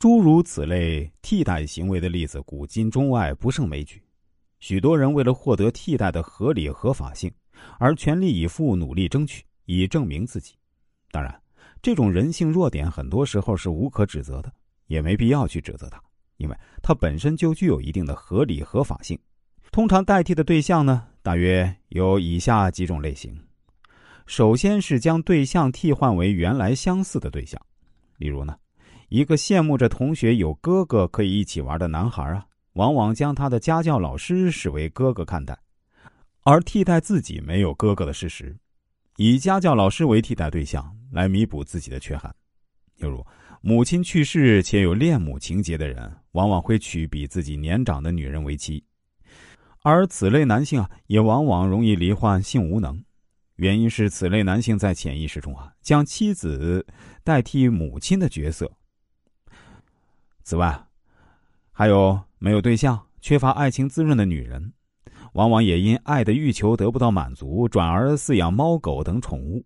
诸如此类替代行为的例子，古今中外不胜枚举。许多人为了获得替代的合理合法性，而全力以赴努力争取，以证明自己。当然，这种人性弱点很多时候是无可指责的，也没必要去指责它，因为它本身就具有一定的合理合法性。通常代替的对象呢，大约有以下几种类型：首先是将对象替换为原来相似的对象，例如呢。一个羡慕着同学有哥哥可以一起玩的男孩啊，往往将他的家教老师视为哥哥看待，而替代自己没有哥哥的事实，以家教老师为替代对象来弥补自己的缺憾。又如，母亲去世且有恋母情节的人，往往会娶比自己年长的女人为妻，而此类男性啊，也往往容易罹患性无能，原因是此类男性在潜意识中啊，将妻子代替母亲的角色。此外，还有没有对象、缺乏爱情滋润的女人，往往也因爱的欲求得不到满足，转而饲养猫狗等宠物。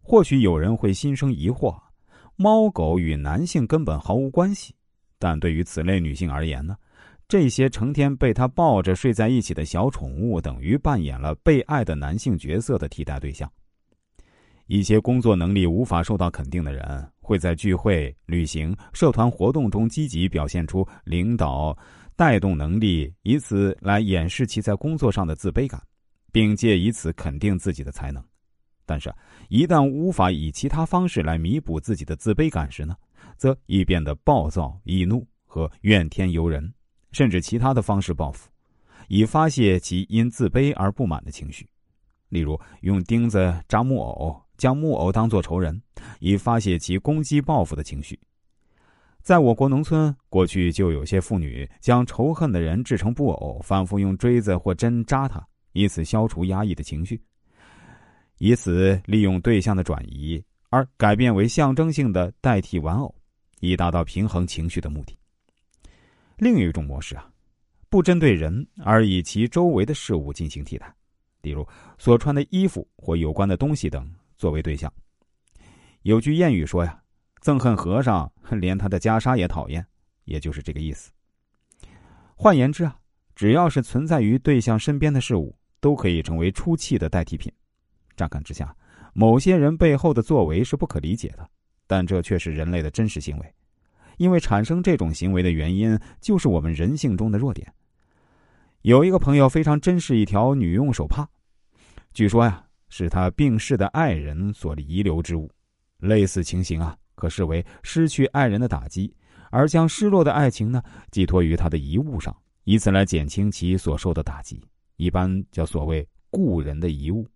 或许有人会心生疑惑：猫狗与男性根本毫无关系，但对于此类女性而言呢？这些成天被她抱着睡在一起的小宠物，等于扮演了被爱的男性角色的替代对象。一些工作能力无法受到肯定的人。会在聚会、旅行、社团活动中积极表现出领导、带动能力，以此来掩饰其在工作上的自卑感，并借以此肯定自己的才能。但是，一旦无法以其他方式来弥补自己的自卑感时呢，则易变得暴躁、易怒和怨天尤人，甚至其他的方式报复，以发泄其因自卑而不满的情绪，例如用钉子扎木偶。将木偶当作仇人，以发泄其攻击报复的情绪。在我国农村，过去就有些妇女将仇恨的人制成布偶，反复用锥子或针扎他，以此消除压抑的情绪，以此利用对象的转移而改变为象征性的代替玩偶，以达到平衡情绪的目的。另一种模式啊，不针对人，而以其周围的事物进行替代，例如所穿的衣服或有关的东西等。作为对象，有句谚语说呀：“憎恨和尚，连他的袈裟也讨厌。”也就是这个意思。换言之啊，只要是存在于对象身边的事物，都可以成为出气的代替品。乍看之下，某些人背后的作为是不可理解的，但这却是人类的真实行为。因为产生这种行为的原因，就是我们人性中的弱点。有一个朋友非常珍视一条女用手帕，据说呀。是他病逝的爱人所遗留之物，类似情形啊，可视为失去爱人的打击，而将失落的爱情呢寄托于他的遗物上，以此来减轻其所受的打击，一般叫所谓故人的遗物。